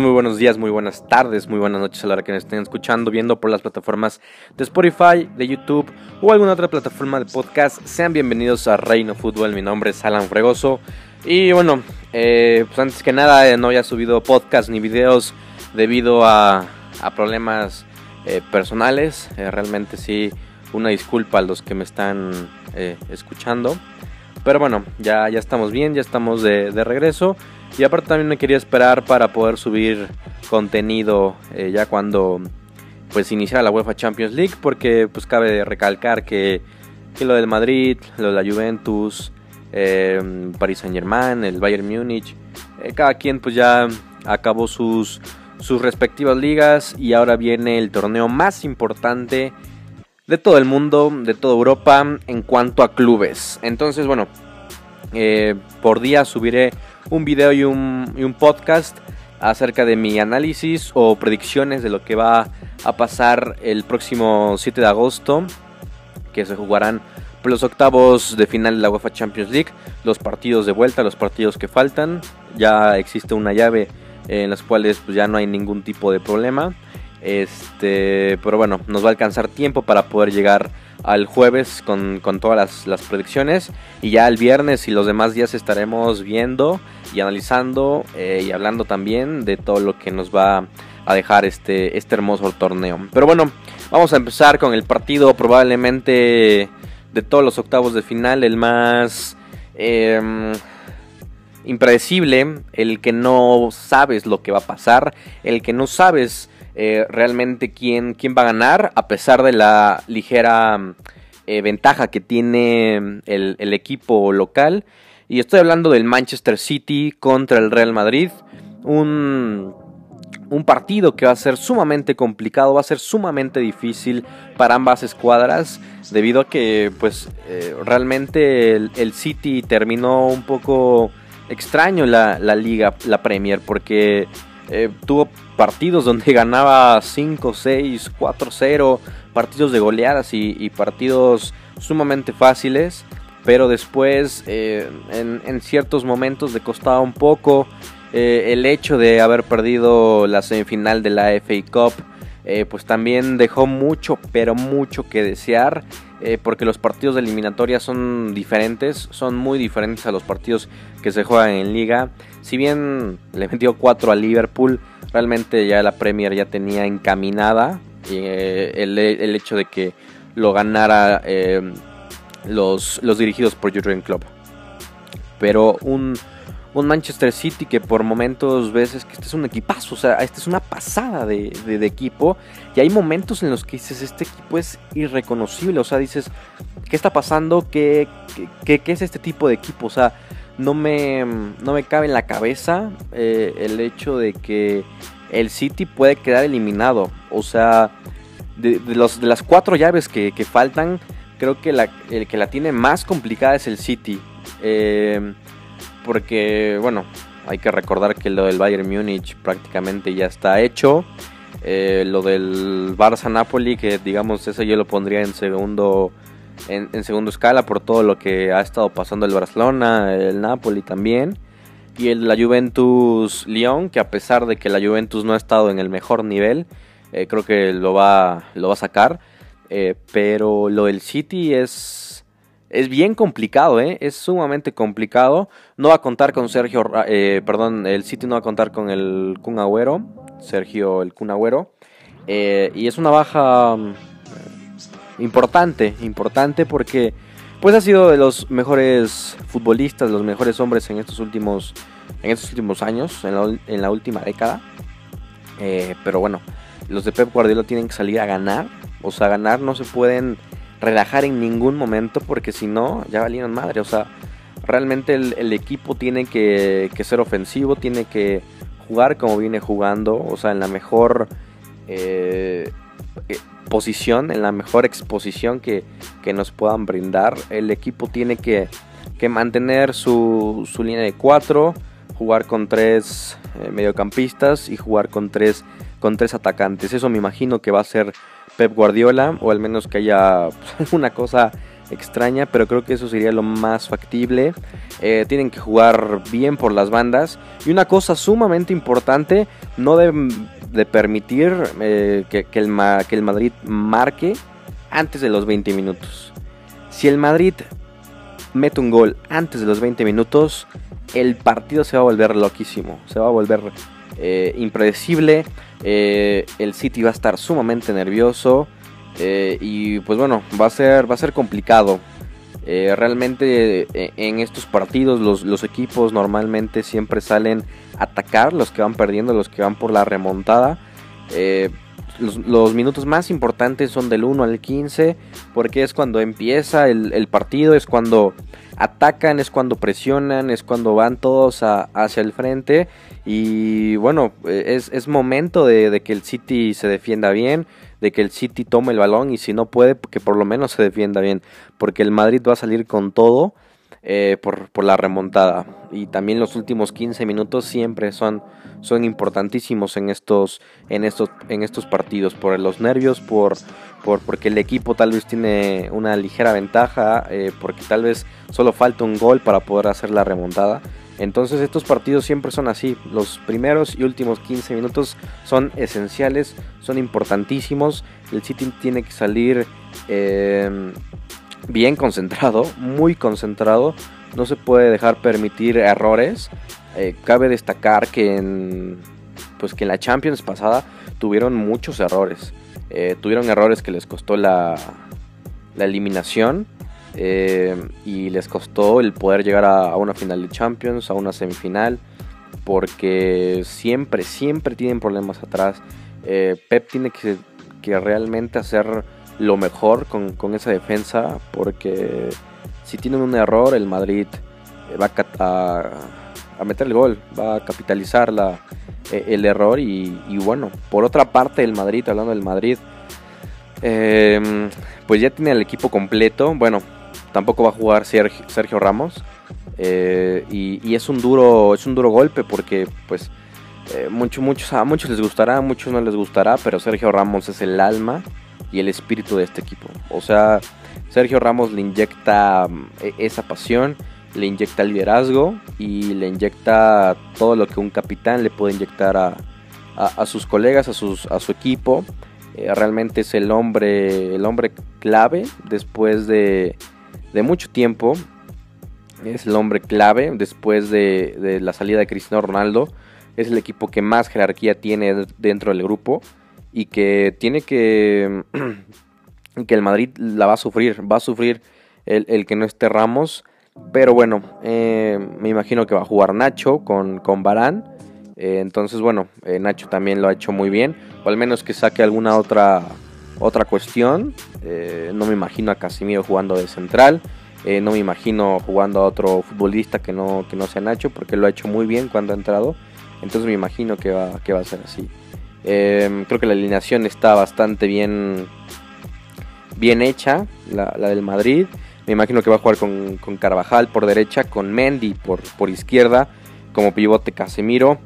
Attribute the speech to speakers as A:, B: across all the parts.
A: Muy buenos días, muy buenas tardes, muy buenas noches a la hora que nos estén escuchando, viendo por las plataformas de Spotify, de YouTube o alguna otra plataforma de podcast. Sean bienvenidos a Reino Fútbol, mi nombre es Alan Fregoso. Y bueno, eh, pues antes que nada eh, no había subido podcast ni videos debido a, problemas eh, personales. realmente sí, una disculpa a los que me están escuchando. Pero bueno, ya, ya estamos bien, ya estamos de regreso. Y aparte también me quería esperar para poder subir contenido eh, ya cuando pues iniciara la UEFA Champions League porque pues cabe recalcar que, lo del Madrid, lo de la Juventus, eh, Paris Saint Germain, el Bayern Múnich, eh, cada quien pues ya acabó sus, sus respectivas ligas y ahora viene el torneo más importante de todo el mundo, de toda Europa en cuanto a clubes. Entonces bueno, por día subiré un video y un, podcast acerca de mi análisis o predicciones de lo que va a pasar el próximo 7 de agosto, que se jugarán los octavos de final de la UEFA Champions League, los partidos de vuelta, los partidos que faltan. Ya existe una llave en las cuales pues, ya no hay ningún tipo de problema. Este, pero bueno, nos va a alcanzar tiempo para poder llegar al jueves con, todas las, predicciones. Y ya el viernes y los demás días estaremos viendo y analizando eh, y hablando también de todo lo que nos va a dejar este, este hermoso torneo. Pero bueno, vamos a empezar con el partido probablemente de todos los octavos de final, el más... Em, impredecible, el que no sabes lo que va a pasar, el que no sabes eh, realmente quién, quién va a ganar, a pesar de la ligera eh, ventaja que tiene el, el, equipo local. Y estoy hablando del Manchester City contra el Real Madrid. Un, un partido que va a ser sumamente complicado, va a ser sumamente difícil para ambas escuadras. Debido a que pues eh, realmente el, City terminó un poco extraño la, la liga, la Premier, porque tuvo partidos donde ganaba 5, 6, 4, 0, partidos de goleadas y, partidos sumamente fáciles, pero después eh, en, ciertos momentos le costaba un poco eh, el hecho de haber perdido la semifinal de la FA Cup. Pues también dejó mucho, pero mucho que desear, porque los partidos de eliminatoria son diferentes, son muy diferentes a los partidos que se juegan en liga. Si bien le metió 4 a Liverpool, realmente ya la Premier ya tenía encaminada eh, el, hecho de que lo ganara eh, los, los dirigidos por Jurgen Klopp. Pero un, Manchester City que por momentos ves que este es un equipazo, o sea, este es una pasada de, equipo. Y hay momentos en los que dices, este equipo es irreconocible, o sea, dices, ¿qué está pasando? ¿Qué, qué, qué es este tipo de equipo? O sea, no me, no me cabe en la cabeza eh, el hecho de que el City puede quedar eliminado. O sea, de, los, de las cuatro llaves que, faltan, creo que el que la tiene más complicada es el City. Eh, porque, bueno, hay que recordar que lo del Bayern Múnich prácticamente ya está hecho. Eh, lo del Barça Napoli, que digamos, eso yo lo pondría en segundo en, segundo escala por todo lo que ha estado pasando el Barcelona, el Napoli también. Y el, la Juventus Lyon, que a pesar de que la Juventus no ha estado en el mejor nivel, eh, creo que lo va, lo va a sacar. Eh, pero lo del City es, es bien complicado, ¿eh? es sumamente complicado. No va a contar con Sergio, perdón, el City no va a contar con el Kun Agüero, Sergio el Kun Agüero. y es una baja importante, importante porque pues ha sido de los mejores futbolistas, los mejores hombres en estos últimos, en estos últimos años, en la, última década. Eh, pero bueno, los de Pep Guardiola tienen que salir a ganar, o sea, ganar no se pueden relajar en ningún momento porque si no, ya valieron madre, o sea, realmente el, equipo tiene que, ser ofensivo, tiene que jugar como viene jugando, o sea, en la mejor eh, posición, en la mejor exposición que, nos puedan brindar. El equipo tiene que, mantener su, línea de 4, jugar con tres eh, mediocampistas y jugar con tres, con tres atacantes. Eso me imagino que va a ser Pep Guardiola, o al menos que haya una cosa extraña, pero creo que eso sería lo más factible. Eh, tienen que jugar bien por las bandas. Y una cosa sumamente importante, no deben de permitir eh, que, el que el Madrid marque antes de los 20 minutos. Si el Madrid mete un gol antes de los 20 minutos, el partido se va a volver loquísimo, se va a volver eh, impredecible, eh, el City va a estar sumamente nervioso eh, y pues bueno, va a ser, va a ser complicado. realmente en estos partidos los, equipos normalmente siempre salen a atacar, los que van perdiendo, los que van por la remontada. Los, minutos más importantes son del 1 al 15 porque es cuando empieza el, partido, es cuando atacan, es cuando presionan, es cuando van todos hacia el frente y bueno, es, es momento de, que el City se defienda bien, de que el City tome el balón y si no puede, que por lo menos se defienda bien, porque el Madrid va a salir con todo eh, por, por, la remontada. Y también los últimos 15 minutos siempre son, son importantísimos en estos, en, estos, en estos partidos, por los nervios, por, por, porque el equipo tal vez tiene una ligera ventaja, eh, porque tal vez solo falta un gol para poder hacer la remontada. Entonces estos partidos siempre son así. Los primeros y últimos 15 minutos son esenciales, son importantísimos. El City tiene que salir eh, bien concentrado, muy concentrado. No se puede dejar permitir errores. Eh, cabe destacar que en, pues que en la Champions pasada tuvieron muchos errores. Eh, tuvieron errores que les costó la, la eliminación eh, y les costó el poder llegar a, una final de Champions, a una semifinal, porque siempre, siempre tienen problemas atrás. Pep tiene que, que realmente hacer lo mejor con, esa defensa porque si tienen un error el Madrid va a, meter el gol, va a capitalizar la, e, el error y, bueno, por otra parte el Madrid, hablando del Madrid, em, pues ya tiene el equipo completo, bueno, tampoco va a jugar Sergio, Ramos eh, y, es un duro es un duro golpe porque pues eh, muchos a muchos les gustará, a muchos no les gustará, pero Sergio Ramos es el alma y el espíritu de este equipo. O sea, Sergio Ramos le inyecta mm, e, esa pasión, le inyecta liderazgo y le inyecta todo lo que un capitán le puede inyectar a, sus colegas, a, sus, a su equipo. Eh, realmente es el hombre, el hombre clave después de, de mucho tiempo. Es el hombre clave después de, de la salida de Cristiano Ronaldo. Es el equipo que más jerarquía tiene dentro del grupo y que tiene que que el Madrid la va a sufrir, va a sufrir el, que no esté Ramos, pero bueno, eh, me imagino que va a jugar Nacho con, con Barán, eh, entonces bueno, eh, Nacho también lo ha hecho muy bien, o al menos que saque alguna otra, otra cuestión, no me imagino a Casimiro jugando de central, no me imagino jugando a otro futbolista que no, que no sea Nacho, porque lo ha hecho muy bien cuando ha entrado, entonces me imagino que va, que va a ser así. Em, creo que la alineación está bastante bien, bien hecha, la, del Madrid. Me imagino que va a jugar con, Carvajal por derecha, con Mendy por, por izquierda, como pivote Casemiro,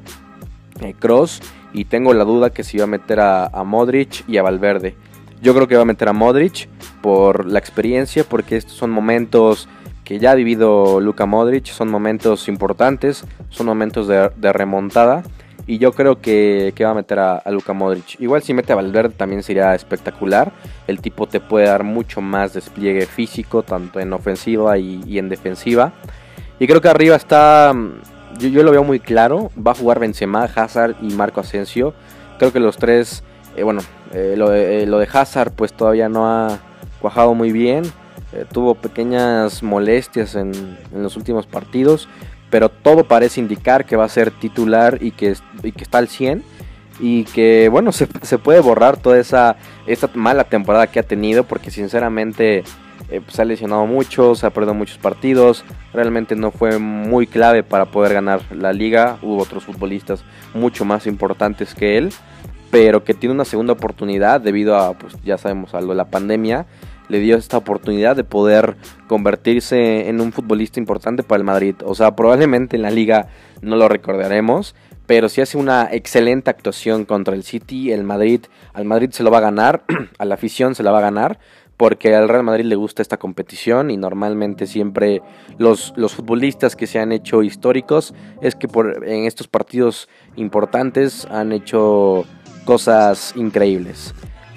A: Cross. Eh, y tengo la duda que si va a meter a, Modric y a Valverde. Yo creo que va a meter a Modric por la experiencia, porque estos son momentos que ya ha vivido Luka Modric, son momentos importantes, son momentos de remontada y yo creo que, va a meter a, Luka Modric. Igual si mete a Valverde también sería espectacular. El tipo te puede dar mucho más despliegue físico, tanto en ofensiva y, en defensiva. Y creo que arriba está, mm, yo, lo veo muy claro. Va a jugar Benzema, Hazard y Marco Asensio. Creo que los tres, eh, bueno, eh, lo, eh, lo, de, Hazard pues todavía no ha cuajado muy bien. tuvo pequeñas molestias en, en los últimos partidos pero todo parece indicar que va a ser titular y que, está al 100 y que bueno, se, puede borrar toda esa mala temporada que ha tenido porque sinceramente eh, pues, se ha lesionado mucho, se ha perdido muchos partidos, realmente no fue muy clave para poder ganar la liga, hubo otros futbolistas mucho más importantes que él, pero que tiene una segunda oportunidad debido a, pues ya sabemos, algo la pandemia le dio esta oportunidad de poder convertirse en un futbolista importante para el Madrid. O sea, probablemente en la liga no lo recordaremos, pero si hace una excelente actuación contra el City, el Madrid, al Madrid se lo va a ganar, a la afición se la va a ganar, porque al Real Madrid le gusta esta competición y normalmente siempre los, los futbolistas que se han hecho históricos es que por, en estos partidos importantes han hecho cosas increíbles.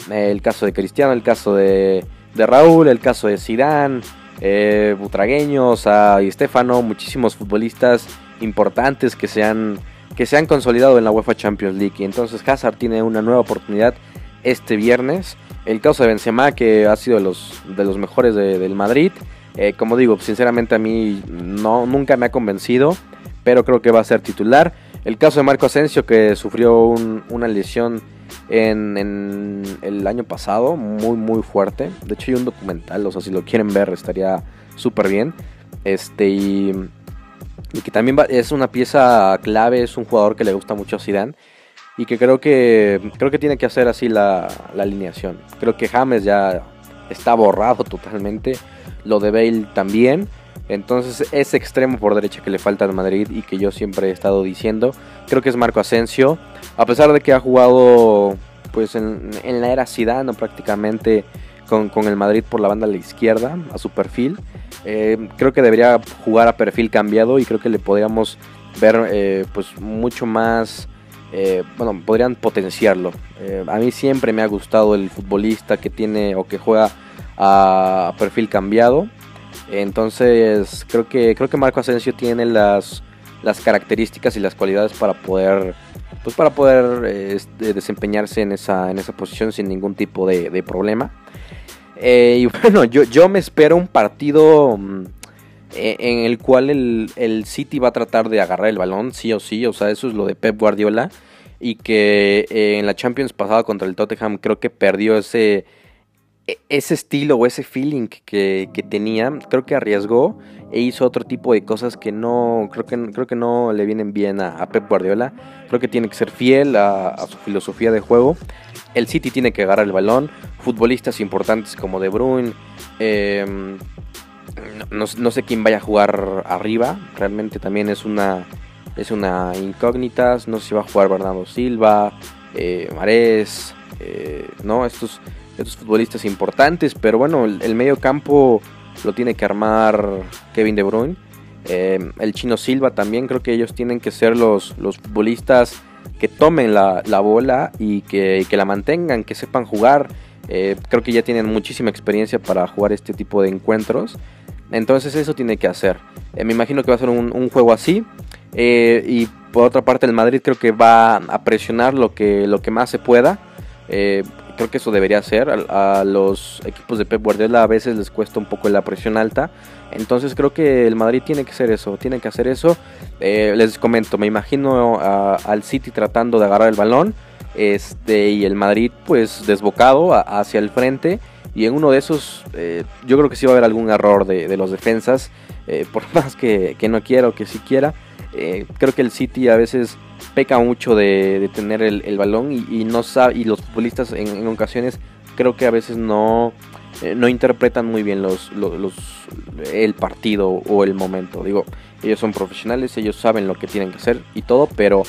A: El caso de Cristiano, el caso de, de Raúl, el caso de Zidane, eh, Butragueños, a Estefano, muchísimos futbolistas importantes que se, han, que se han consolidado en la UEFA Champions League. Y entonces Hazard tiene una nueva oportunidad este viernes. El caso de Benzema, que ha sido de los, de los mejores del Madrid. Eh, como digo, sinceramente a mí no, nunca me ha convencido, pero creo que va a ser titular. El caso de Marco Asensio, que sufrió una lesión en, el año pasado, muy, muy fuerte. De hecho, hay un documental, o sea, si lo quieren ver, estaría súper bien. Este, y, que también es una pieza clave, es un jugador que le gusta mucho a Zidane y que creo que creo que tiene que hacer así la, alineación. Creo que James ya está borrado totalmente, lo de Bale también. Entonces ese extremo por derecha que le falta al Madrid y que yo siempre he estado diciendo, creo que es Marco Asensio. A pesar de que ha jugado pues en, la era Zidane prácticamente con, el Madrid por la banda de la izquierda a su perfil, eh, creo que debería jugar a perfil cambiado y creo que le podríamos ver eh, pues mucho más eh, bueno, podrían potenciarlo. A mí siempre me ha gustado el futbolista que tiene o que juega a perfil cambiado. Entonces creo que creo que Marco Asensio tiene las, las características y las cualidades para poder pues para poder este, desempeñarse en esa, en esa posición sin ningún tipo de, problema. Eh, y bueno, yo, yo me espero un partido mm, en el cual el, City va a tratar de agarrar el balón, sí o sí, o sea, eso es lo de Pep Guardiola, y que eh, en la Champions pasada contra el Tottenham creo que perdió ese, e, ese estilo o ese feeling que, tenía, creo que arriesgó e hizo otro tipo de cosas que no, creo que, creo que no le vienen bien a, Pep Guardiola, creo que tiene que ser fiel a, su filosofía de juego, el City tiene que agarrar el balón, futbolistas importantes como De Bruyne, eh, no, sé quién vaya a jugar arriba. Realmente también es una, es una incógnita. No sé si va a jugar Bernardo Silva, eh, Marés, eh, ¿no? Estos, estos futbolistas importantes. Pero bueno, el, medio campo lo tiene que armar Kevin De Bruyne. Eh, el chino Silva también creo que ellos tienen que ser los, los futbolistas que tomen la, bola y que, que, la mantengan, que sepan jugar. creo que ya tienen muchísima experiencia para jugar este tipo de encuentros. Entonces eso tiene que hacer. Eh, me imagino que va a ser un, juego así. Eh, y por otra parte el Madrid creo que va a presionar lo que, lo que más se pueda. Eh, creo que eso debería ser. A, los equipos de Pep Guardiola a veces les cuesta un poco la presión alta. Entonces creo que el Madrid tiene que hacer eso. Tiene que hacer eso. les comento, me imagino al City tratando de agarrar el balón. Este, y el Madrid pues desbocado hacia el frente y en uno de esos, eh, yo creo que sí va a haber algún error de, los defensas. Eh, por más que, no quiera o que sí quiera. Eh, creo que el City a veces peca mucho de, tener el, balón y, no sabe, y los futbolistas en, ocasiones creo que a veces no, no interpretan muy bien los, los, el partido o el momento. Digo, ellos son profesionales, ellos saben lo que tienen que hacer y todo, pero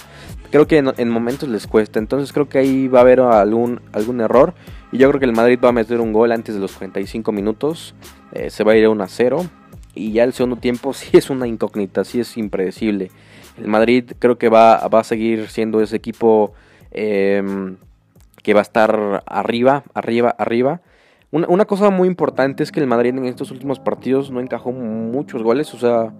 A: creo que en, en momentos les cuesta. Entonces creo que ahí va a haber algún, algún error. Y yo creo que el Madrid va a meter un gol antes de los 45 minutos. Eh, se va a ir a 1 a 0. Y ya el segundo tiempo sí es una incógnita, sí es impredecible. El Madrid creo que va, a seguir siendo ese equipo em, que va a estar arriba, arriba, arriba. Una, cosa muy importante es que el Madrid en estos últimos partidos no encajó muchos goles. O sea,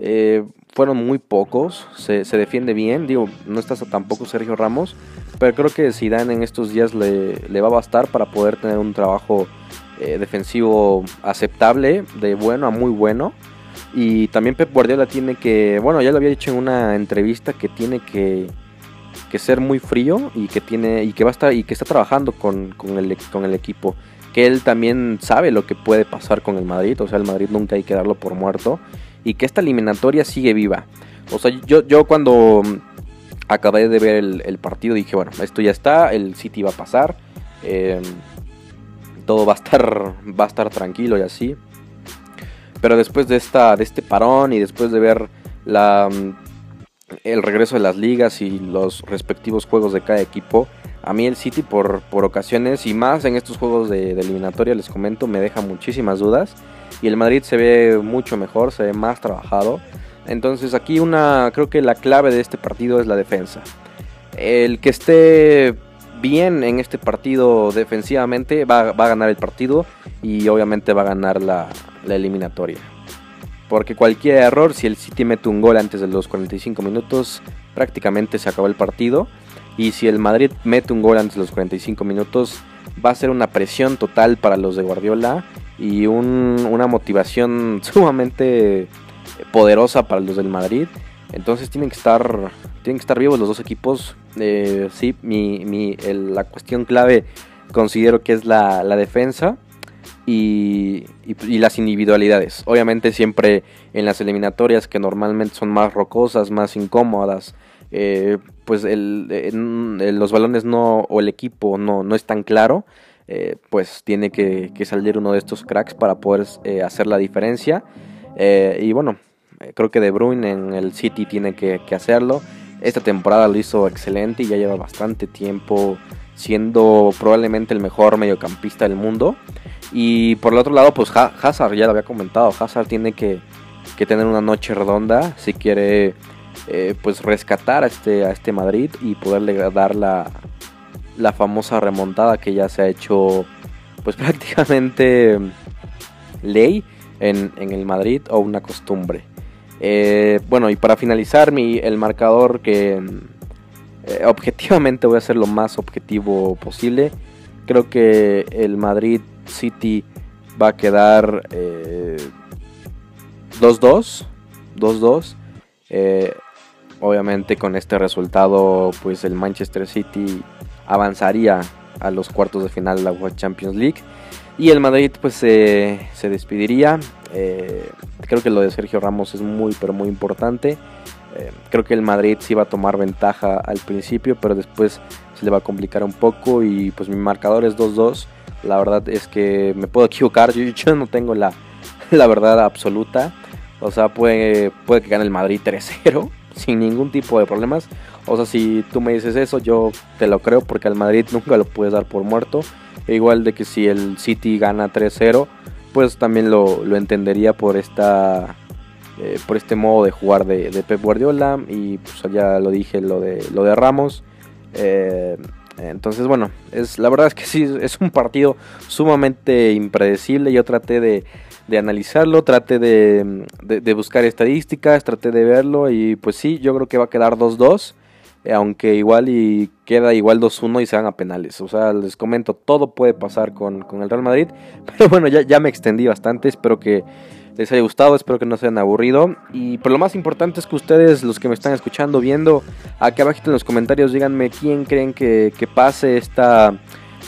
A: eh, fueron muy pocos. Se, defiende bien. Digo, no está tampoco Sergio Ramos. Pero creo que Zidane en estos días le, va a bastar para poder tener un trabajo eh, defensivo aceptable, de bueno a muy bueno. Y también Pep Guardiola tiene que, bueno, ya lo había dicho en una entrevista que tiene que, que ser muy frío y que tiene y que va a estar y que está trabajando con, con, el, con el equipo. Que él también sabe lo que puede pasar con el Madrid, o sea, el Madrid nunca hay que darlo por muerto y que esta eliminatoria sigue viva. O sea, yo, yo cuando acabé de ver el, partido dije, bueno, esto ya está, el City va a pasar, em, todo va a estar va a estar tranquilo y así. Pero después de esta de este parón y después de ver la el regreso de las ligas y los respectivos juegos de cada equipo, a mí el City por, por ocasiones y más en estos juegos de, eliminatoria, les comento, me deja muchísimas dudas. Y el Madrid se ve mucho mejor, se ve más trabajado. Entonces aquí una, creo que la clave de este partido es la defensa. El que esté bien en este partido defensivamente va, a ganar el partido y obviamente va a ganar la, la eliminatoria. Porque cualquier error, si el City mete un gol antes de los 45 minutos, prácticamente se acabó el partido. Y si el Madrid mete un gol antes de los 45 minutos, va a ser una presión total para los de Guardiola y una motivación sumamente poderosa para los del Madrid. Entonces tienen que estar, tienen que estar vivos los dos equipos. Eh, sí, mi, la cuestión clave considero que es la, defensa y, las individualidades. Obviamente siempre en las eliminatorias que normalmente son más rocosas, más incómodas, eh, pues los balones no o el equipo no, no es tan claro, eh, pues tiene que, salir uno de estos cracks para poder eh, hacer la diferencia. y bueno, creo que De Bruyne en el City tiene que, hacerlo. Esta temporada lo hizo excelente y ya lleva bastante tiempo siendo probablemente el mejor mediocampista del mundo. Y por el otro lado, pues Hazard, ya lo había comentado, Hazard tiene que, que tener una noche redonda si quiere eh, pues rescatar a este, a este Madrid y poderle dar la, la famosa remontada que ya se ha hecho pues prácticamente ley en, el Madrid o una costumbre. Eh, bueno, y para finalizar, mi, el marcador que eh, objetivamente voy a ser lo más objetivo posible. Creo que el Madrid City va a quedar 2-2. 2-2. Obviamente con este resultado pues el Manchester City avanzaría a los cuartos de final de la Champions League y el Madrid pues se despediría. Eh, creo que lo de Sergio Ramos es muy pero muy importante. Eh, creo que el Madrid sí va a tomar ventaja al principio pero después se le va a complicar un poco y pues mi marcador es 2-2. La verdad es que me puedo equivocar, yo, no tengo la, la verdad absoluta. O sea, puede, puede que gane el Madrid 3-0 sin ningún tipo de problemas. O sea, si tú me dices eso, yo te lo creo porque al Madrid nunca lo puedes dar por muerto. E igual de que si el City gana 3-0, pues también lo, entendería por esta eh, por este modo de jugar de, Pep Guardiola y pues ya lo dije lo de lo de Ramos. Eh, entonces bueno, es la verdad es que sí es un partido sumamente impredecible. Yo traté de de analizarlo, trate de, buscar estadísticas, trate de verlo y pues sí, yo creo que va a quedar 2-2, eh, aunque igual y queda igual 2-1 y se van a penales. O sea, les comento, todo puede pasar con, el Real Madrid, pero bueno, ya, ya me extendí bastante, espero que les haya gustado, espero que no se hayan aburrido. Y por lo más importante es que ustedes, los que me están escuchando, viendo, aquí abajo en los comentarios, díganme quién creen que, que pase esta,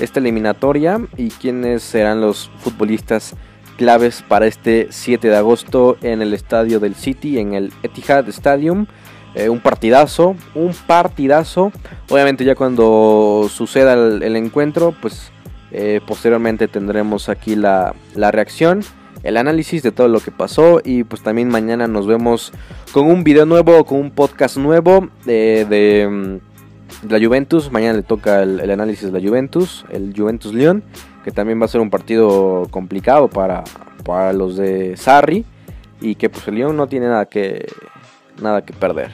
A: esta eliminatoria y quiénes serán los futbolistas claves para este 7 de agosto en el estadio del City, en el Etihad Stadium. Eh, un partidazo, un partidazo. Obviamente ya cuando suceda el, encuentro, pues eh, posteriormente tendremos aquí la, reacción, el análisis de todo lo que pasó y pues también mañana nos vemos con un video nuevo, con un podcast nuevo de, de, mm, la Juventus. Mañana le toca el, análisis de la Juventus, el Juventus León que también va a ser un partido complicado para, para los de Sarri y que pues el Lyon no tiene nada que, nada que perder.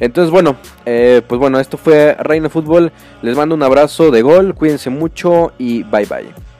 A: Entonces bueno, eh, pues bueno, esto fue Reino Fútbol. Les mando un abrazo de gol, cuídense mucho y bye bye.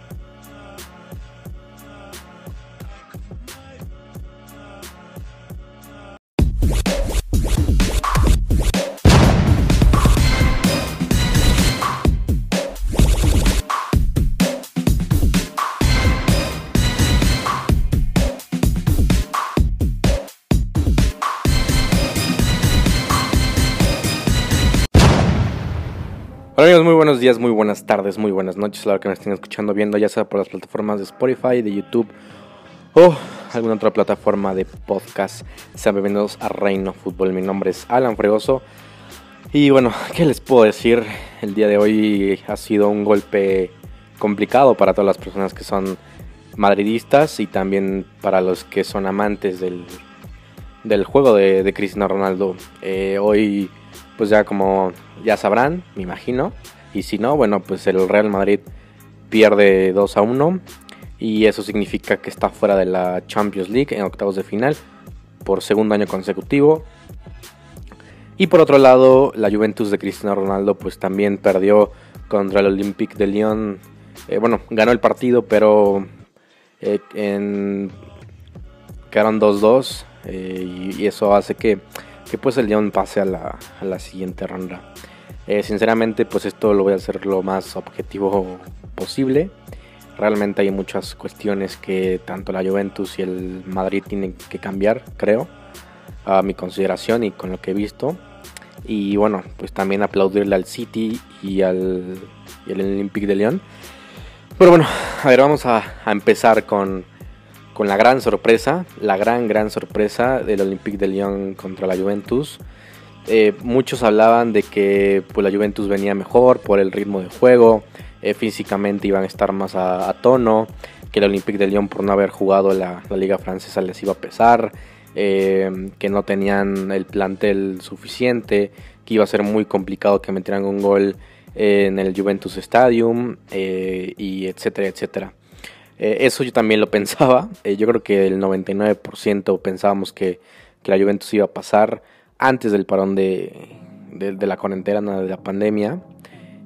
A: Hola amigos, muy buenos días, muy buenas tardes, muy buenas noches a la hora que me estén escuchando, viendo, ya sea por las plataformas de Spotify, de YouTube o alguna otra plataforma de podcast. Sean bienvenidos a Reino Fútbol. Mi nombre es Alan Fregoso. Y bueno, ¿qué les puedo decir? El día de hoy ha sido un golpe complicado para todas las personas que son madridistas y también para los que son amantes del, del juego de, de Cristiano Ronaldo. Eh, hoy pues ya como ya sabrán, me imagino, Y si no, bueno, pues el Real Madrid pierde 2 a 1 y eso significa que está fuera de la Champions League en octavos de final por segundo año consecutivo. Y por otro lado, la Juventus de Cristiano Ronaldo pues también perdió contra el Olympique de Lyon. Eh, bueno, ganó el partido, pero eh, en... quedaron 2-2 eh, y, eso hace que, que, pues el Lyon pase a la, a la siguiente ronda. sinceramente, pues esto lo voy a hacer lo más objetivo posible. Realmente hay muchas cuestiones que tanto la Juventus y el Madrid tienen que cambiar, creo, a mi consideración y con lo que he visto. Y bueno, pues también aplaudirle al City y al, y Olympique de Lyon. Pero bueno, a ver, vamos a, empezar con, con, la gran sorpresa, la gran, gran sorpresa del Olympique de Lyon contra la Juventus. Eh, muchos hablaban de que pues, la Juventus venía mejor por el ritmo de juego, eh, físicamente iban a estar más a, tono, que el Olympique de Lyon por no haber jugado la, liga francesa les iba a pesar, eh, que no tenían el plantel suficiente, que iba a ser muy complicado que metieran un gol en el Juventus Stadium, y etcétera, etcétera. Eso yo también lo pensaba, yo creo que el 99% pensábamos que, la Juventus iba a pasar antes del parón de, de la cuarentena de la pandemia.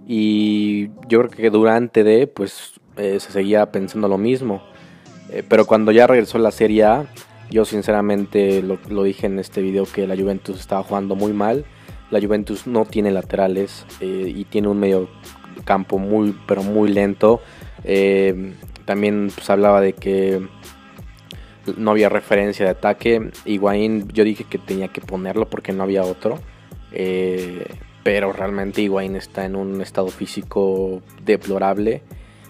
A: Y yo creo que durante de, pues eh, se seguía pensando lo mismo. Eh, pero cuando ya regresó la Serie A, yo sinceramente lo, dije en este video que la Juventus estaba jugando muy mal. La Juventus no tiene laterales eh, y tiene un medio campo muy, pero muy lento. También pues, hablaba de que no había referencia de ataque. Higuaín yo dije que tenía que ponerlo porque no había otro pero realmente Higuaín está en un estado físico deplorable.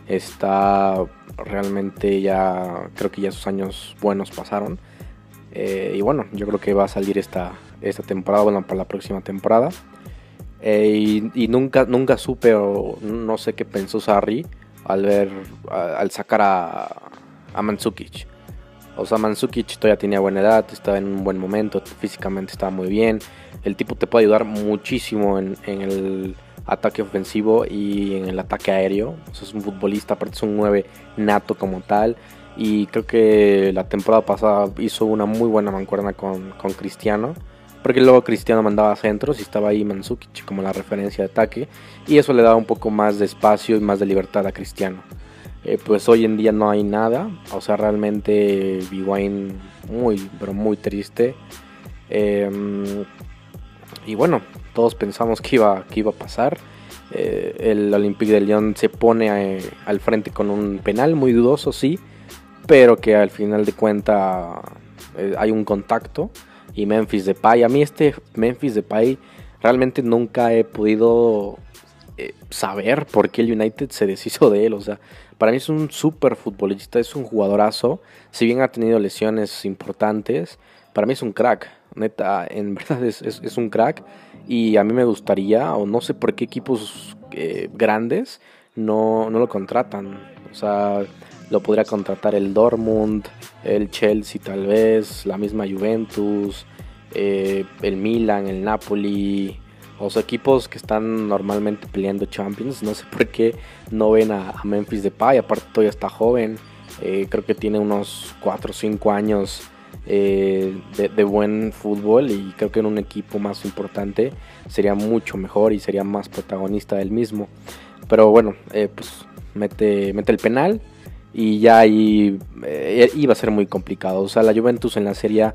A: Está realmente ya, creo que ya sus años buenos pasaron. Eh, y bueno, yo creo que va a salir esta, esta temporada, bueno, para la próxima temporada. Eh, y, nunca, nunca supe o no sé qué pensó Sarri al ver, al sacar a, a Mandzukic. O sea, Mandzukic todavía tenía buena edad, estaba en un buen momento, físicamente estaba muy bien el tipo te puede ayudar muchísimo en, el ataque ofensivo y en el ataque aéreo. es un futbolista, aparte es un 9 nato como tal. Y creo que la temporada pasada hizo una muy buena mancuerna con, Cristiano. Porque luego Cristiano mandaba centros y estaba ahí Manzukic como la referencia de ataque. Y eso le daba un poco más de espacio y más de libertad a Cristiano. Eh, pues hoy en día no hay nada. O sea, realmente Biguain muy, pero muy triste. Eh, y bueno, todos pensamos que iba, que iba a pasar. Eh, el Olympique de Lyon se pone eh, al frente con un penal muy dudoso, sí, pero que al final de cuenta hay un contacto y Memphis Depay. A mí este Memphis Depay realmente nunca he podido saber por qué el United se deshizo de él. O sea, para mí es un súper futbolista, es un jugadorazo. Si bien ha tenido lesiones importantes, para mí es un crack. Neta, en verdad es, un crack. Y a mí me gustaría, o no sé por qué equipos eh, grandes no, no lo contratan. O sea, lo podría contratar el Dortmund, el Chelsea tal vez, la misma Juventus, eh, el Milan, el Napoli. O equipos que están normalmente peleando Champions. No sé por qué no ven a, Memphis Depay. Aparte todavía está joven. Eh, creo que tiene unos 4 o 5 años eh, de, buen fútbol y creo que en un equipo más importante sería mucho mejor y sería más protagonista del mismo. Pero bueno, pues mete, mete el penal y ya ahí eh, iba a ser muy complicado. O sea, la Juventus en la serie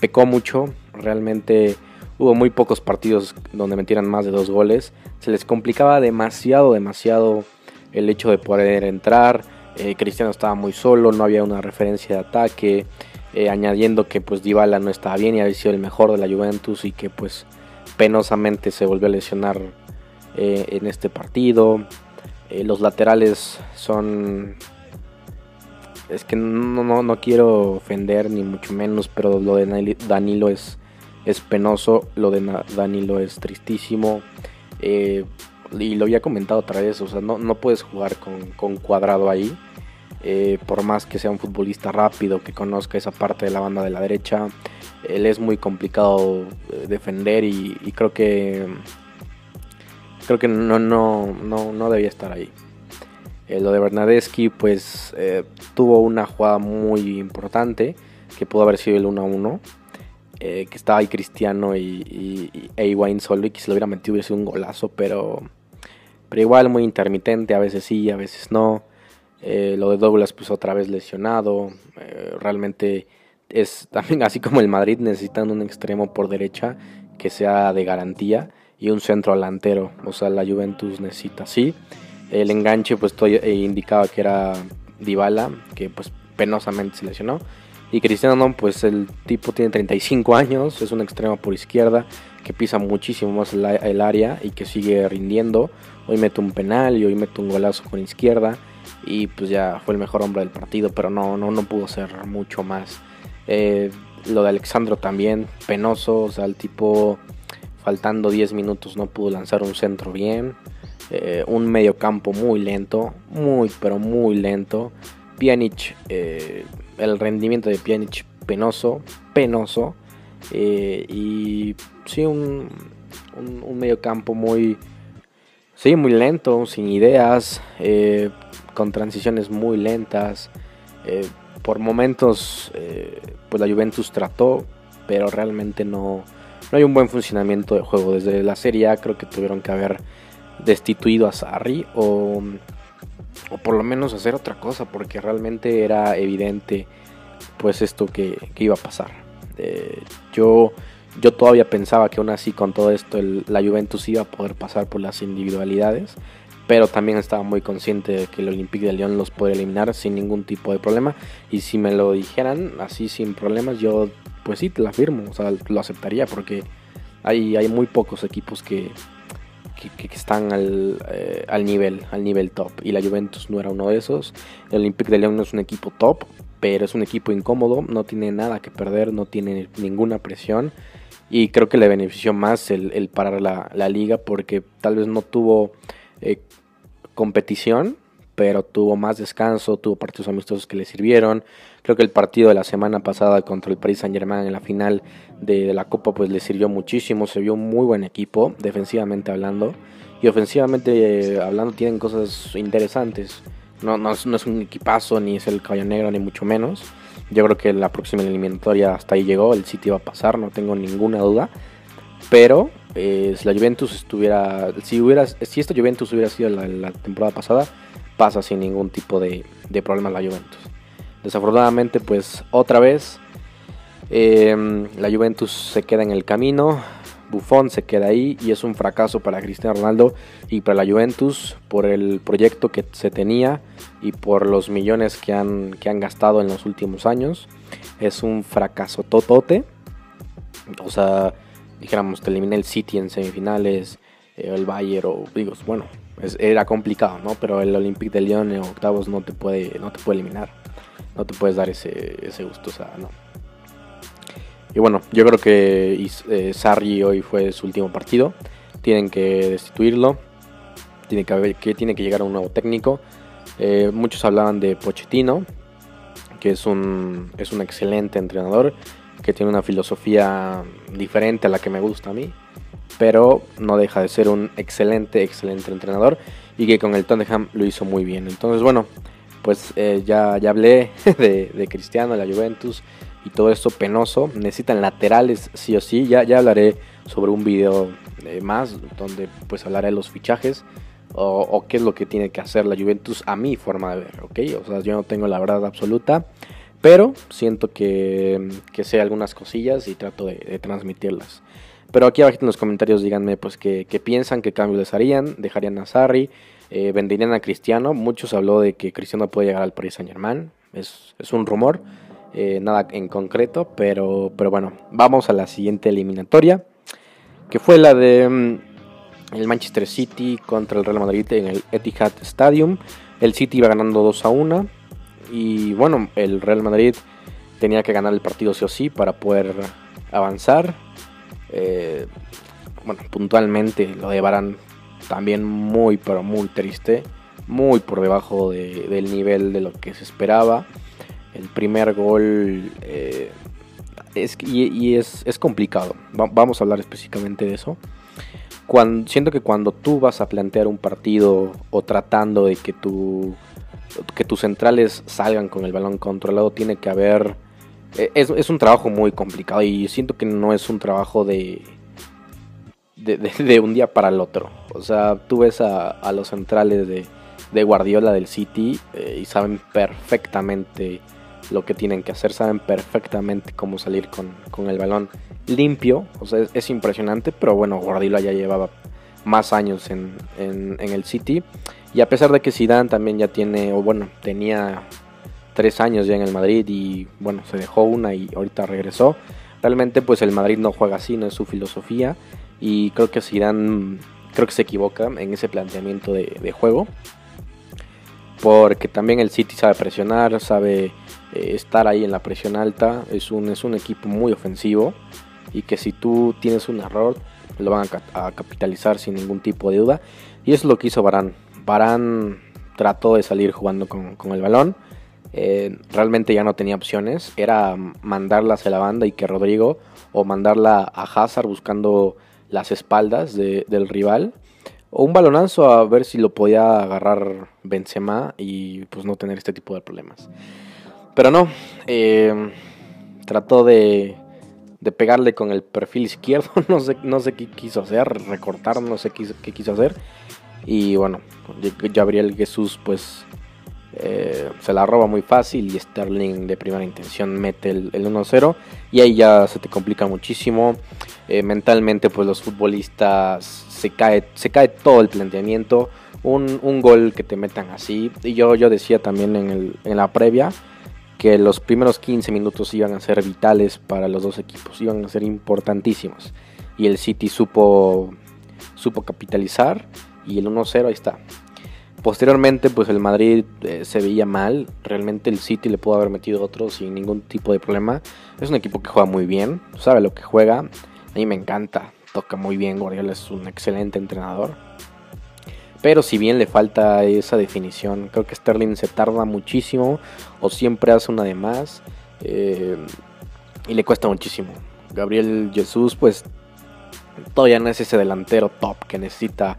A: pecó mucho, realmente hubo muy pocos partidos donde metieran más de dos goles. Se les complicaba demasiado, demasiado el hecho de poder entrar eh, Cristiano estaba muy solo, no había una referencia de ataque, eh, añadiendo que pues Dybala no estaba bien y había sido el mejor de la Juventus y que pues penosamente se volvió a lesionar eh, en este partido. Los laterales son... Es que no, no, no, quiero ofender ni mucho menos, pero lo de Danilo es, es penoso, lo de Danilo es tristísimo y lo había comentado otra vez, o sea, no, no puedes jugar con, cuadrado ahí. Eh, por más que sea un futbolista rápido, que conozca esa parte de la banda de la derecha, él es muy complicado eh, defender y, creo que creo que no, no, no, no debía estar ahí. Eh, lo de Bernadeschi, pues eh, tuvo una jugada muy importante que pudo haber sido el 1 a 1. Eh, que estaba ahí Cristiano y, y, solo y que se lo hubiera metido hubiera sido un golazo, pero, pero igual muy intermitente, a veces sí, a veces no. lo de Douglas, pues otra vez lesionado. realmente es también así como el Madrid necesitan un extremo por derecha que sea de garantía y un centro delantero. O sea, la Juventus necesita así. El enganche, pues todo eh, indicaba que era Dybala, que pues penosamente se lesionó. Y Cristiano, pues el tipo tiene 35 años, es un extremo por izquierda que pisa muchísimo más el, área y que sigue rindiendo. Hoy mete un penal y hoy mete un golazo con izquierda y pues ya fue el mejor hombre del partido, pero no, no, no pudo ser mucho más. Eh, lo de Alexandro también, penoso, o sea, el tipo faltando 10 minutos no pudo lanzar un centro bien. Eh, un medio campo muy lento, muy pero muy lento. Pjanic, eh, el rendimiento de Pjanic penoso, penoso. Eh, y sí, un, un, medio campo muy, sí, muy lento, sin ideas, con transiciones muy lentas. por momentos, pues la Juventus trató, pero realmente no, no hay un buen funcionamiento de juego. Desde la Serie A creo que tuvieron que haber destituido a Sarri o, o por lo menos hacer otra cosa porque realmente era evidente pues esto que, iba a pasar. Eh, yo, yo todavía pensaba que aún así con todo esto la Juventus iba a poder pasar por las individualidades, pero también estaba muy consciente de que el Olympique de Lyon los puede eliminar sin ningún tipo de problema y si me lo dijeran así sin problemas yo pues sí te la firmo, o sea, lo aceptaría porque hay, hay muy pocos equipos que, que, están eh, al, nivel, al nivel top. Y la Juventus no era uno de esos. El Olympique de Lyon no es un equipo top, pero es un equipo incómodo, no tiene nada que perder, no tiene ninguna presión. Y creo que le benefició más el, parar la, liga porque tal vez no tuvo eh, competición, pero tuvo más descanso, tuvo partidos amistosos que le sirvieron. Creo que el partido de la semana pasada contra el Paris Saint Germain en la final de, la Copa pues le sirvió muchísimo, se vio un muy buen equipo, defensivamente hablando. Y ofensivamente eh, hablando tienen cosas interesantes. No, no, no, es un equipazo, ni es el caballo negro, ni mucho menos. Yo creo que la próxima eliminatoria hasta ahí llegó, el City va a pasar, no tengo ninguna duda. Pero eh, si la Juventus estuviera, si hubiera, si esta Juventus hubiera sido la temporada pasada, pasa sin ningún tipo de, de problemas la Juventus. Desafortunadamente, pues otra vez em, la Juventus se queda en el camino. Buffon se queda ahí y es un fracaso para Cristiano Ronaldo y para la Juventus por el proyecto que se tenía y por los millones que han, que han gastado en los últimos años. Es un fracaso totote. O sea, dijéramos que elimina el City en semifinales, eh, el Bayern o digo, bueno, era complicado, ¿no? Pero el Olympique de Lyon en octavos no te puede, no te puede eliminar. No te puedes dar ese, ese gusto, no. Y bueno, yo creo que eh, Sarri hoy fue su último partido. Tienen que destituirlo. Tiene que, que, tiene que llegar a un nuevo técnico. Eh, muchos hablaban de Pochettino, que es un, es un excelente entrenador, que tiene una filosofía diferente a la que me gusta a mí pero no deja de ser un excelente, excelente entrenador y que con el Tottenham lo hizo muy bien. Entonces, bueno, pues eh, ya, ya hablé de, Cristiano, de la Juventus y todo esto penoso. Necesitan laterales sí o sí. Ya, ya hablaré sobre un video eh, más donde pues hablaré de los fichajes o, qué es lo que tiene que hacer la Juventus a mi forma de ver, ¿ok? O sea, yo no tengo la verdad absoluta. Pero siento que, que sé algunas cosillas y trato de transmitirlas. Pero aquí abajo en los comentarios díganme pues qué, piensan, qué cambios les harían, dejarían a Sarri, eh, a Cristiano. Muchos habló de que Cristiano puede llegar al Paris Saint Germain, es, un rumor, eh, nada en concreto, pero, pero bueno, vamos a la siguiente eliminatoria, que fue la de mm, el Manchester City contra el Real Madrid en el Etihad Stadium. El City iba ganando 2 a 1 y bueno, el Real Madrid tenía que ganar el partido sí o sí para poder avanzar. Eh, bueno, puntualmente lo de también muy, pero muy triste. Muy por debajo del nivel de lo que se esperaba. El primer gol eh, es, y, es, complicado. vamos a hablar específicamente de eso. cuando, siento que cuando tú vas a plantear un partido o tratando de que, tu, que tus centrales salgan con el balón controlado, tiene que haber... Eh, es, un trabajo muy complicado y siento que no es un trabajo de, de, un día para el otro. O sea, tú ves a, los centrales de, Guardiola del City eh, y saben perfectamente lo que tienen que hacer, saben perfectamente cómo salir con, con el balón limpio, o sea, es, impresionante, pero bueno, Guardiola ya llevaba más años en, el City. Y a pesar de que Zidane también ya tiene, o bueno, tenía tres años ya en el Madrid y bueno, se dejó una y ahorita regresó. Realmente pues el Madrid no juega así, no es su filosofía. Y creo que Zidane, creo que se equivoca en ese planteamiento de, juego. Porque también el City sabe presionar, sabe eh, estar ahí en la presión alta. Es un, es un equipo muy ofensivo y que si tú tienes un error lo van a, capitalizar sin ningún tipo de duda. Y eso es lo que hizo Barán. Barán trató de salir jugando con, el balón. Eh, realmente ya no tenía opciones. Era mandarla hacia la banda y que Rodrigo o mandarla a Hazard buscando las espaldas del rival. O un balonazo a ver si lo podía agarrar Benzema y pues no tener este tipo de problemas. Pero no, eh, trató de de pegarle con el perfil izquierdo. No sé, no sé qué quiso hacer, recortar, no sé qué, quiso hacer. Y bueno, Gabriel Jesús pues eh, se la roba muy fácil y Sterling de primera intención mete el, 1-0 y ahí ya se te complica muchísimo. Eh, mentalmente pues los futbolistas se cae, se cae todo el planteamiento. Un, un, gol que te metan así. Y yo, yo decía también en, el, en la previa que los primeros 15 minutos iban a ser vitales para los dos equipos, iban a ser importantísimos. Y el City supo, supo capitalizar y el 1-0 ahí está. Posteriormente, pues el Madrid eh, se veía mal. Realmente el City le pudo haber metido otro sin ningún tipo de problema. Es un equipo que juega muy bien, sabe lo que juega. A mí me encanta, toca muy bien. Guardiola es un excelente entrenador. Pero si bien le falta esa definición, creo que Sterling se tarda muchísimo o siempre hace una de más eh, y le cuesta muchísimo. Gabriel Jesús pues todavía no es ese delantero top que necesita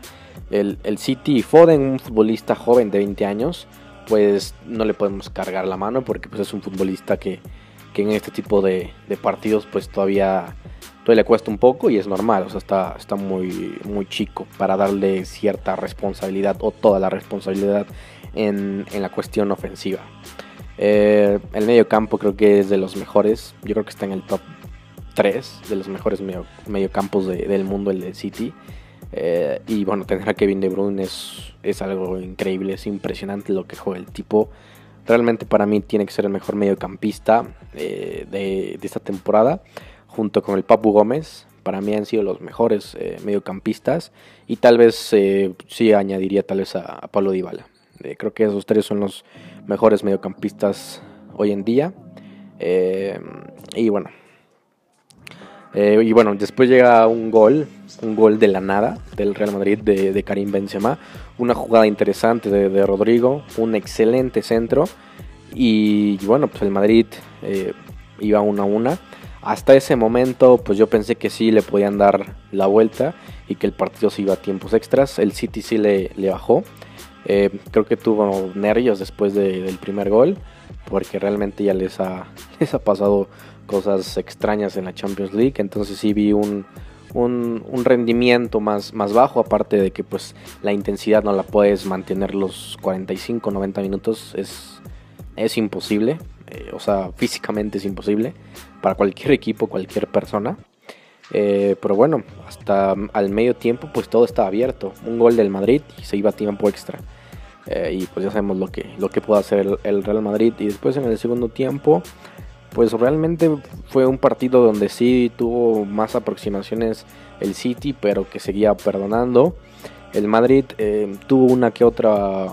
A: el, City y Foden, un futbolista joven de 20 años, pues no le podemos cargar la mano porque pues es un futbolista que, en este tipo de, partidos pues todavía todavía le cuesta un poco y es normal, o sea, está, está muy, muy chico para darle cierta responsabilidad o toda la responsabilidad en, la cuestión ofensiva. Eh, el medio campo creo que es de los mejores, yo creo que está en el top 3 de los mejores medio, campos del mundo, el de City. Eh, y bueno, tener a Kevin De Bruyne es, es algo increíble, es impresionante lo que juega el tipo. Realmente para mí tiene que ser el mejor mediocampista eh, de, esta temporada junto con el Papu Gómez, para mí han sido los mejores eh, mediocampistas y tal vez eh, sí añadiría tal vez a, Pablo Dybala. Eh, creo que esos tres son los mejores mediocampistas hoy en día. y bueno. Y bueno, después llega un gol, un gol de la nada del Real Madrid de, Karim Benzema. Una jugada interesante de, Rodrigo, un excelente centro. Y, bueno, pues el Madrid iba una a una hasta ese momento, pues yo pensé que sí le podían dar la vuelta y que el partido se iba a tiempos extras. El City sí le, bajó. Eh, creo que tuvo nervios después del primer gol, porque realmente ya les ha, les ha pasado cosas extrañas en la Champions League. Entonces sí vi un, rendimiento más, más bajo, aparte de que pues la intensidad no la puedes mantener los 45, 90 minutos, es, es imposible. Eh, o sea, físicamente es imposible para cualquier equipo, cualquier persona. Eh, pero bueno, hasta al medio tiempo pues todo estaba abierto. Un gol del Madrid y se iba a tiempo extra. Eh, y pues ya sabemos lo que, lo que puede hacer el, Real Madrid. Y después en el segundo tiempo pues realmente fue un partido donde sí tuvo más aproximaciones el City, pero que seguía perdonando. El Madrid tuvo una que otra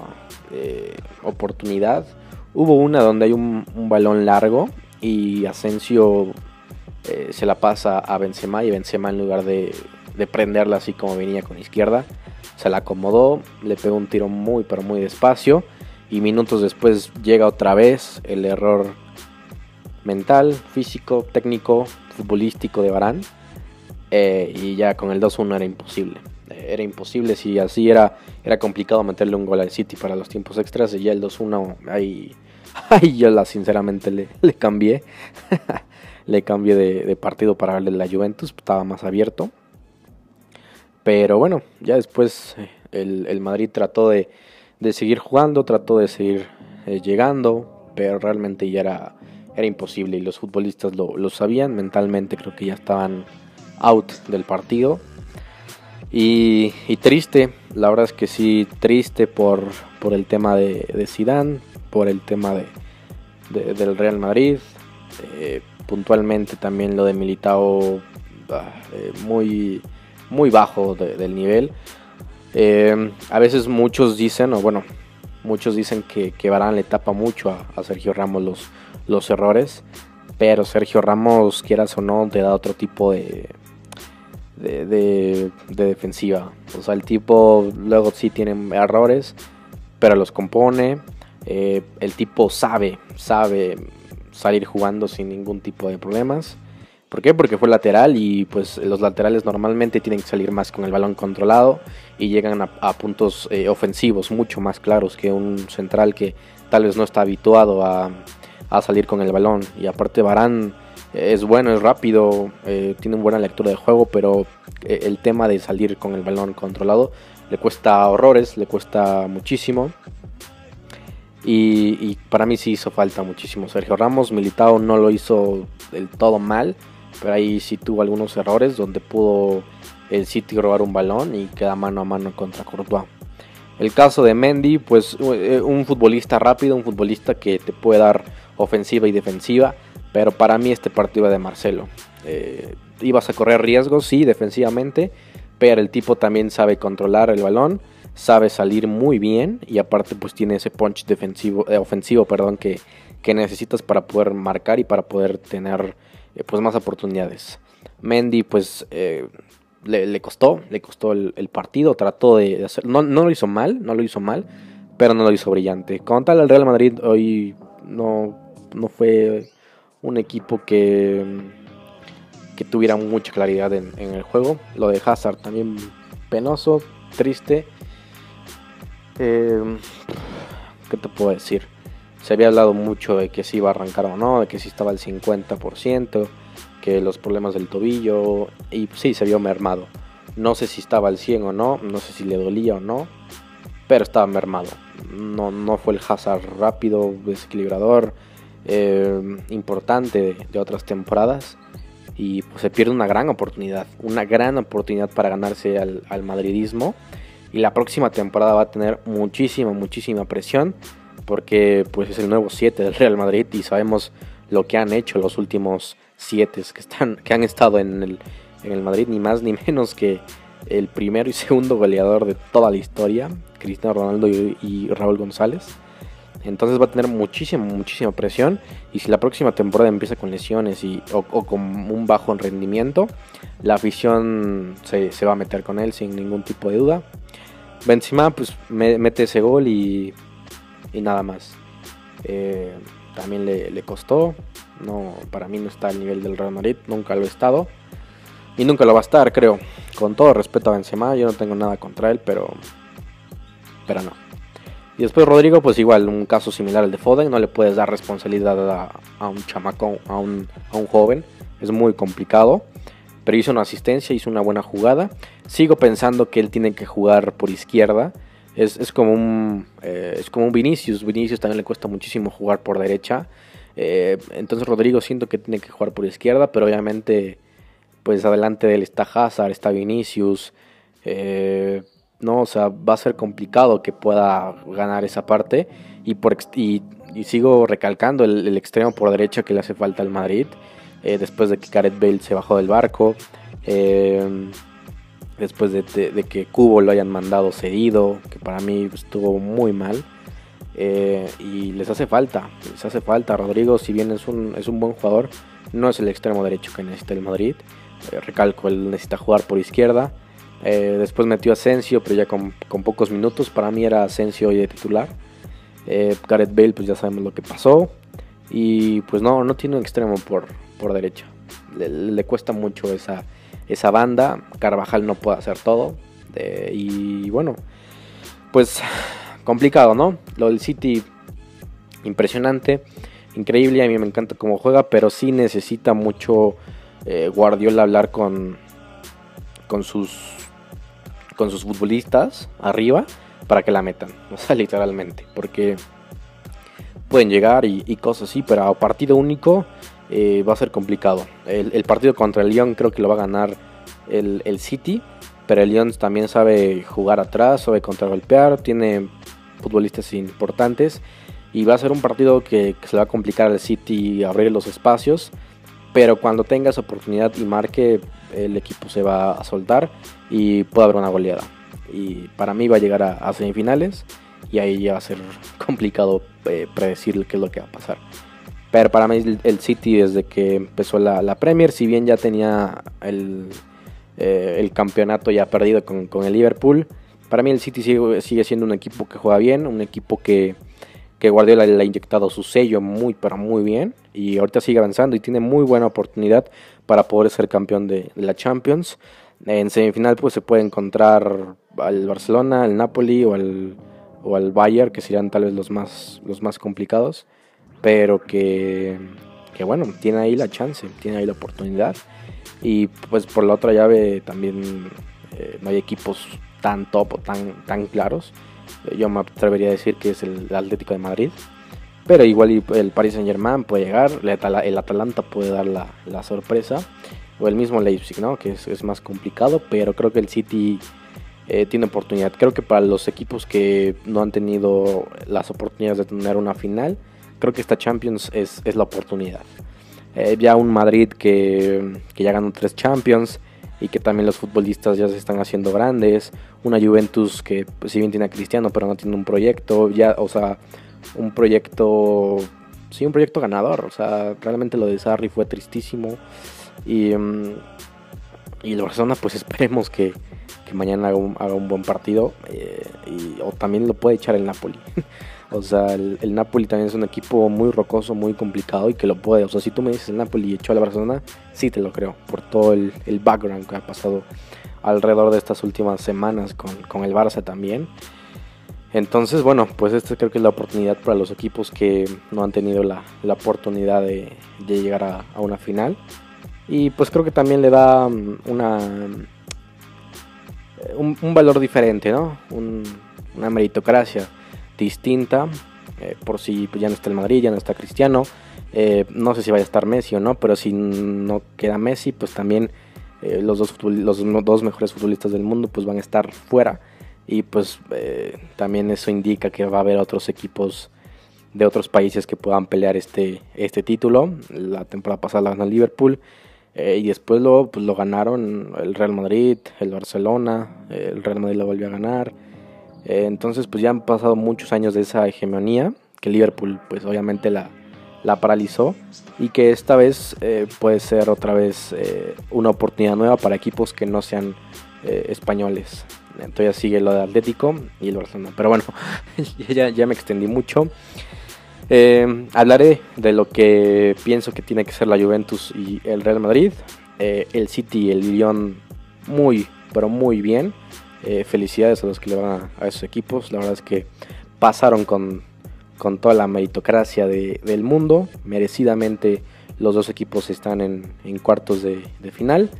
A: oportunidad Hubo una donde hay un, balón largo y Asensio eh, se la pasa a Benzema y Benzema en lugar de, prenderla así como venía con izquierda, se la acomodó, le pegó un tiro muy pero muy despacio y minutos después llega otra vez el error mental, físico, técnico, futbolístico de Barán eh, y ya con el 2-1 era imposible. era imposible, si así era, era complicado meterle un gol al City para los tiempos extras y ya el 2-1 ahí, ahí yo la sinceramente le, le cambié, le cambié de, partido para darle la Juventus, estaba más abierto. Pero bueno, ya después eh, el, Madrid trató de, de, seguir jugando, trató de seguir eh, llegando, pero realmente ya era, era imposible y los futbolistas lo, lo sabían, mentalmente creo que ya estaban out del partido. Y, triste, la verdad es que sí, triste por, por el tema de, de Zidane, por el tema de, del Real Madrid, eh, puntualmente también lo de Militao eh, muy, muy bajo del nivel. Eh, a veces muchos dicen, o bueno, muchos dicen que, que Barán le tapa mucho a, a Sergio Ramos los, los errores, pero Sergio Ramos, quieras o no, te da otro tipo de, de, defensiva. O sea, el tipo luego sí tiene errores, pero los compone. Eh, el tipo sabe, sabe salir jugando sin ningún tipo de problemas. ¿Por qué? Porque fue lateral y pues los laterales normalmente tienen que salir más con el balón controlado y llegan a, puntos eh, ofensivos mucho más claros que un central que tal vez no está habituado a, a salir con el balón. Y aparte Barán es bueno, es rápido, eh, tiene una buena lectura de juego, pero eh, el tema de salir con el balón controlado le cuesta horrores, le cuesta muchísimo. Y, para mí sí hizo falta muchísimo Sergio Ramos. Militao no lo hizo del todo mal, pero ahí sí tuvo algunos errores donde pudo el City robar un balón y queda mano a mano contra Courtois. El caso de Mendy, pues eh, un futbolista rápido, un futbolista que te puede dar ofensiva y defensiva pero para mí este partido de Marcelo. Eh, ibas a correr riesgos, sí, defensivamente, pero el tipo también sabe controlar el balón, sabe salir muy bien y aparte pues tiene ese punch defensivo, eh, ofensivo perdón, que, que, necesitas para poder marcar y para poder tener eh, pues más oportunidades. Mendy pues le, costó, le costó el, partido, trató de, hacer, no, no, lo hizo mal, no lo hizo mal, pero no lo hizo brillante. Con tal el Real Madrid hoy no, no fue un equipo que, que tuviera mucha claridad en, el juego. Lo de Hazard también penoso, triste. Eh, ¿Qué te puedo decir? Se había hablado mucho de que si iba a arrancar o no, de que si estaba al 50%, que los problemas del tobillo, y sí, se vio mermado. No sé si estaba al 100 o no, no sé si le dolía o no, pero estaba mermado. No, no fue el Hazard rápido, desequilibrador, eh, importante de, otras temporadas y pues, se pierde una gran oportunidad, una gran oportunidad para ganarse al, madridismo y la próxima temporada va a tener muchísima, muchísima presión porque pues es el nuevo 7 del Real Madrid y sabemos lo que han hecho los últimos 7 que, que han estado en el, en el Madrid, ni más ni menos que el primero y segundo goleador de toda la historia, Cristiano Ronaldo y Raúl González. Entonces va a tener muchísima, muchísima presión. Y si la próxima temporada empieza con lesiones y, o, con un bajo en rendimiento, la afición se, va a meter con él sin ningún tipo de duda. Benzema pues mete ese gol y, y nada más. Eh, también le, costó. No, para mí no está al nivel del Real Madrid, nunca lo he estado. Y nunca lo va a estar, creo. Con todo respeto a Benzema, yo no tengo nada contra él, pero, pero no. Y después Rodrigo, pues igual, un caso similar al de Foden, no le puedes dar responsabilidad a, un chamaco, a un, joven, es muy complicado. Pero hizo una asistencia, hizo una buena jugada. Sigo pensando que él tiene que jugar por izquierda. Es, como, un, eh, es como un Vinicius. Vinicius también le cuesta muchísimo jugar por derecha. Eh, entonces Rodrigo siento que tiene que jugar por izquierda, pero obviamente pues adelante de él está Hazard, está Vinicius. Eh, ¿no? O sea, va a ser complicado que pueda ganar esa parte. Y, por, y, sigo recalcando el, extremo por derecha que le hace falta al Madrid. Eh, después de que Gareth Bale se bajó del barco. Eh, después de, que Cubo lo hayan mandado cedido. Que para mí estuvo muy mal. Eh, y les hace falta. Les hace falta. Rodrigo, si bien es un, es un buen jugador, no es el extremo derecho que necesita el Madrid. recalco, él necesita jugar por izquierda. Eh, después metió a Asensio, pero ya con, pocos minutos. Para mí era Asensio hoy de titular. Eh, Gareth Bale, pues ya sabemos lo que pasó. Y pues no, no tiene un extremo por, por derecha. Le, cuesta mucho esa, esa banda. Carvajal no puede hacer todo. y bueno, pues complicado, ¿no? Lo del City, impresionante, increíble, a mí me encanta cómo juega, pero sí necesita mucho eh, Guardiola hablar con, con, sus, con sus futbolistas arriba para que la metan, o sea, literalmente, porque pueden llegar y, cosas así, pero a partido único eh, va a ser complicado. El, partido contra el Lyon creo que lo va a ganar el, City, pero el Lyon también sabe jugar atrás, sabe contragolpear, tiene futbolistas importantes y va a ser un partido que, se va a complicar al City abrir los espacios, pero cuando tenga esa oportunidad y marque, el equipo se va a soltar y puede haber una goleada. Y para mí va a llegar a, semifinales y ahí ya va a ser complicado eh, predecir qué es lo que va a pasar. Pero para mí el, City desde que empezó la, Premier, si bien ya tenía el, eh, el campeonato ya perdido con, con, el Liverpool, para mí el City sigue, sigue siendo un equipo que juega bien, un equipo que, que Guardiola le ha inyectado su sello muy, pero muy bien. Y ahorita sigue avanzando y tiene muy buena oportunidad para poder ser campeón de, la Champions. En semifinal pues se puede encontrar al Barcelona, al Napoli o al, o al Bayern, que serían tal vez los más, los más complicados. Pero que, que bueno, tiene ahí la chance, tiene ahí la oportunidad. Y pues por la otra llave también eh, no hay equipos tan top o tan, tan claros yo me atrevería a decir que es el Atlético de Madrid. Pero igual el Paris Saint Germain puede llegar, el Atalanta puede dar la, sorpresa. O el mismo Leipzig, ¿no? Que es, más complicado, pero creo que el City eh, tiene oportunidad. Creo que para los equipos que no han tenido las oportunidades de tener una final, creo que esta Champions es, la oportunidad. Eh, ya un Madrid que, que ya ganó tres Champions, y que también los futbolistas ya se están haciendo grandes. Una Juventus que pues, si bien tiene a Cristiano pero no tiene un proyecto, ya, o sea, un proyecto, sí, un proyecto ganador. O sea, realmente lo de Sarri fue tristísimo y, um, y la Barcelona pues esperemos que, que mañana haga un, buen partido eh, o también lo puede echar el Napoli. O sea, el, Napoli también es un equipo muy rocoso, muy complicado y que lo puede. O sea, si tú me dices el Napoli echó a la Barcelona, sí te lo creo, por todo el, background que ha pasado alrededor de estas últimas semanas con, el Barça también. Entonces, bueno, pues esta creo que es la oportunidad para los equipos que no han tenido la, oportunidad de, llegar a, una final. Y pues creo que también le da mm, una, un, valor diferente, ¿no? una meritocracia distinta. Eh, por si ya no está el Madrid, ya no está Cristiano. Eh, no sé si vaya a estar Messi o no, pero si no queda Messi, pues también eh, los, dos los dos mejores futbolistas del mundo pues van a estar fuera. Y pues también eso indica que va a haber otros equipos de otros países que puedan pelear este, este título. La temporada pasada la ganó Liverpool. y después lo, pues, lo ganaron el Real Madrid, el Barcelona, el Real Madrid lo volvió a ganar. Eh, entonces pues ya han pasado muchos años de esa hegemonía que Liverpool pues obviamente la, la paralizó y que esta vez eh, puede ser otra vez eh, una oportunidad nueva para equipos que no sean españoles. Entonces sigue lo de Atlético y el Barcelona. Pero bueno, ya, ya me extendí mucho. hablaré de lo que pienso que tiene que ser la Juventus y el Real Madrid. el City y el Lyon muy, pero muy bien. Eh, felicidades a los que le van a, esos equipos. La verdad es que pasaron con, con toda la meritocracia del mundo. Merecidamente los dos equipos están en, cuartos de, final.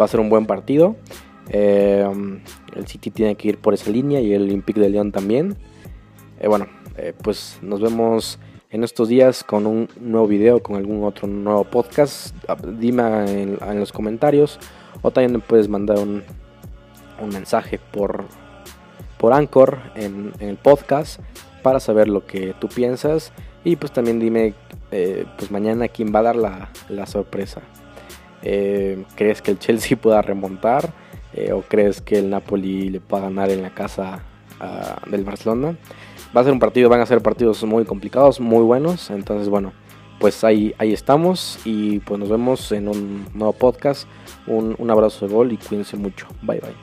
A: Va a ser un buen partido. Eh, el City tiene que ir por esa línea y el Olympique de León también. Eh, bueno, pues nos vemos en estos días con un nuevo video, con algún otro nuevo podcast. Ah, dime en, en los comentarios o también puedes mandar un, un mensaje por, por Anchor en, el podcast para saber lo que tú piensas y pues también dime eh, pues mañana quién va a dar la, sorpresa. Eh, ¿Crees que el Chelsea pueda remontar eh, o crees que el Napoli le pueda ganar en la casa del Barcelona? Va a ser un partido, van a ser partidos muy complicados, muy buenos, entonces bueno, pues ahí, ahí estamos y pues nos vemos en un nuevo podcast. Un, un abrazo de gol y cuídense mucho. Bye bye.